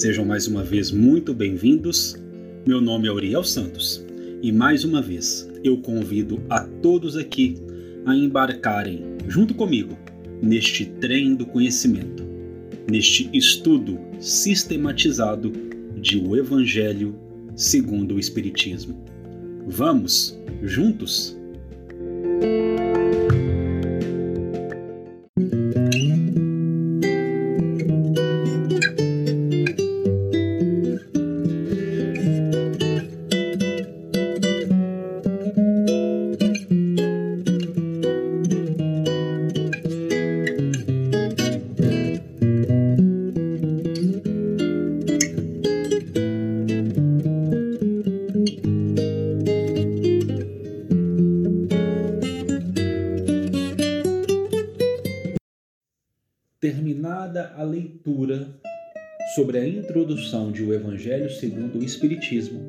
Sejam mais uma vez muito bem-vindos. Meu nome é Uriel Santos e mais uma vez eu convido a todos aqui a embarcarem junto comigo neste trem do conhecimento, neste estudo sistematizado de o Evangelho segundo o Espiritismo. Vamos juntos? Terminada a leitura sobre a introdução de O Evangelho segundo o Espiritismo,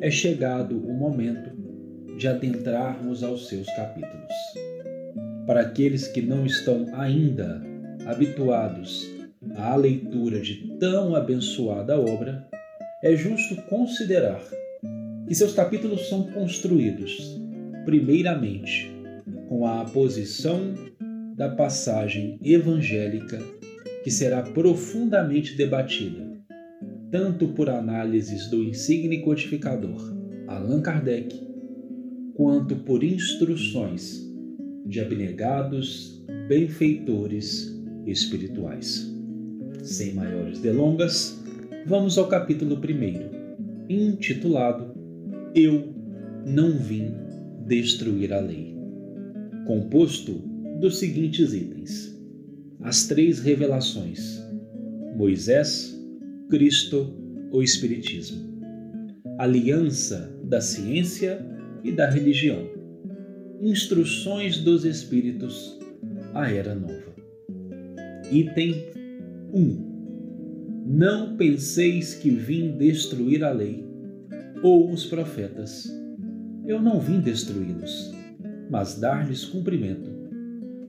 é chegado o momento de adentrarmos aos seus capítulos. Para aqueles que não estão ainda habituados à leitura de tão abençoada obra, é justo considerar que seus capítulos são construídos, primeiramente, com a posição da passagem evangélica que será profundamente debatida, tanto por análises do insigne codificador Allan Kardec, quanto por instruções de abnegados benfeitores espirituais. Sem maiores delongas, vamos ao capítulo 1, intitulado Eu não vim destruir a lei, composto dos seguintes itens: as três revelações: Moisés, Cristo, o Espiritismo, aliança da ciência e da religião, instruções dos Espíritos, a Era Nova. Item 1. Não penseis que vim destruir a lei ou os profetas. Eu não vim destruí-los, mas dar-lhes cumprimento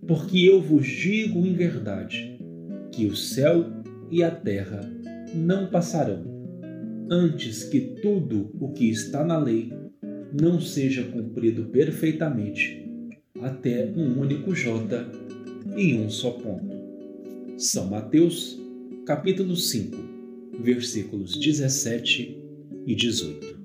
porque eu vos digo em verdade que o céu e a terra não passarão, antes que tudo o que está na lei não seja cumprido perfeitamente, até um único J e um só ponto. São Mateus, capítulo 5, versículos 17 e 18.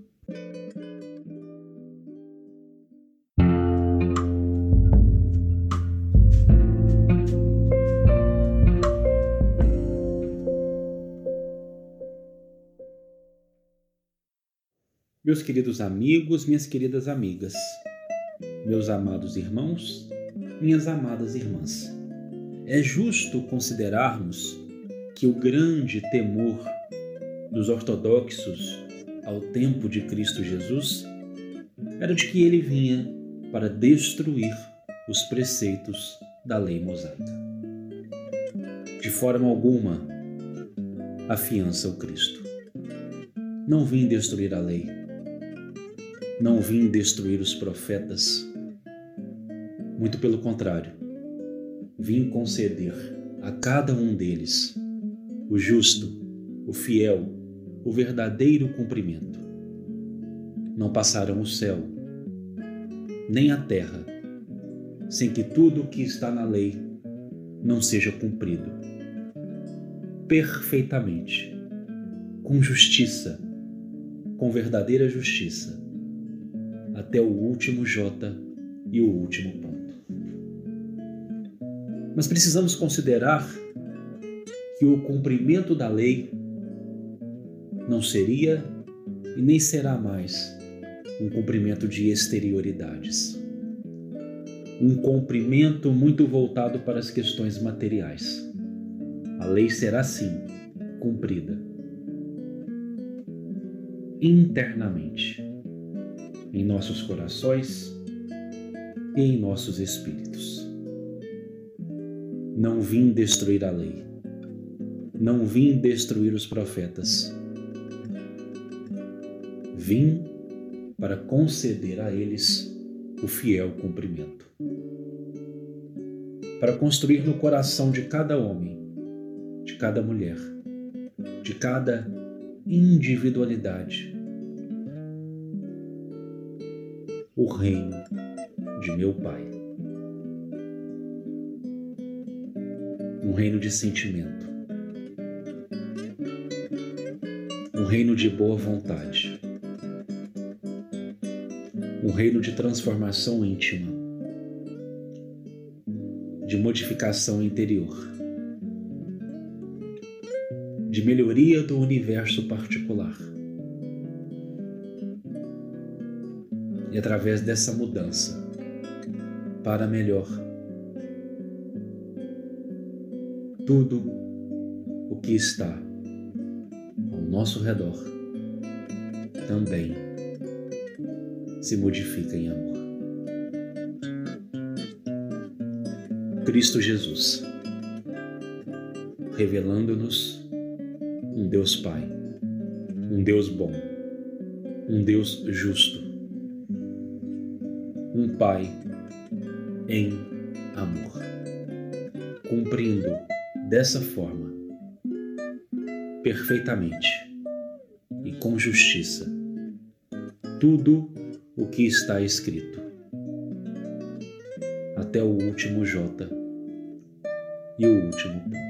Meus queridos amigos, minhas queridas amigas, meus amados irmãos, minhas amadas irmãs, é justo considerarmos que o grande temor dos ortodoxos ao tempo de Cristo Jesus era de que ele vinha para destruir os preceitos da lei mosaica. De forma alguma afiança o Cristo. Não vim destruir a lei, não vim destruir os profetas. Muito pelo contrário, vim conceder a cada um deles o justo, o fiel, o verdadeiro cumprimento. Não passarão o céu, nem a terra, sem que tudo o que está na lei não seja cumprido perfeitamente, com justiça, com verdadeira justiça até o último J e o último ponto. Mas precisamos considerar que o cumprimento da lei não seria e nem será mais um cumprimento de exterioridades. Um cumprimento muito voltado para as questões materiais. A lei será sim cumprida. internamente, em nossos corações e em nossos espíritos. Não vim destruir a lei, não vim destruir os profetas, vim para conceder a eles o fiel cumprimento. Para construir no coração de cada homem, de cada mulher, de cada individualidade, o reino de meu Pai. Um reino de sentimento, um reino de boa vontade, um reino de transformação íntima, de modificação interior, de melhoria do universo particular. E através dessa mudança para melhor, tudo o que está ao nosso redor também se modifica em amor. Cristo Jesus, revelando-nos um Deus Pai, um Deus bom, um Deus justo, um Pai em amor, cumprindo dessa forma perfeitamente e com justiça tudo o que está escrito, até o último J e o último ponto.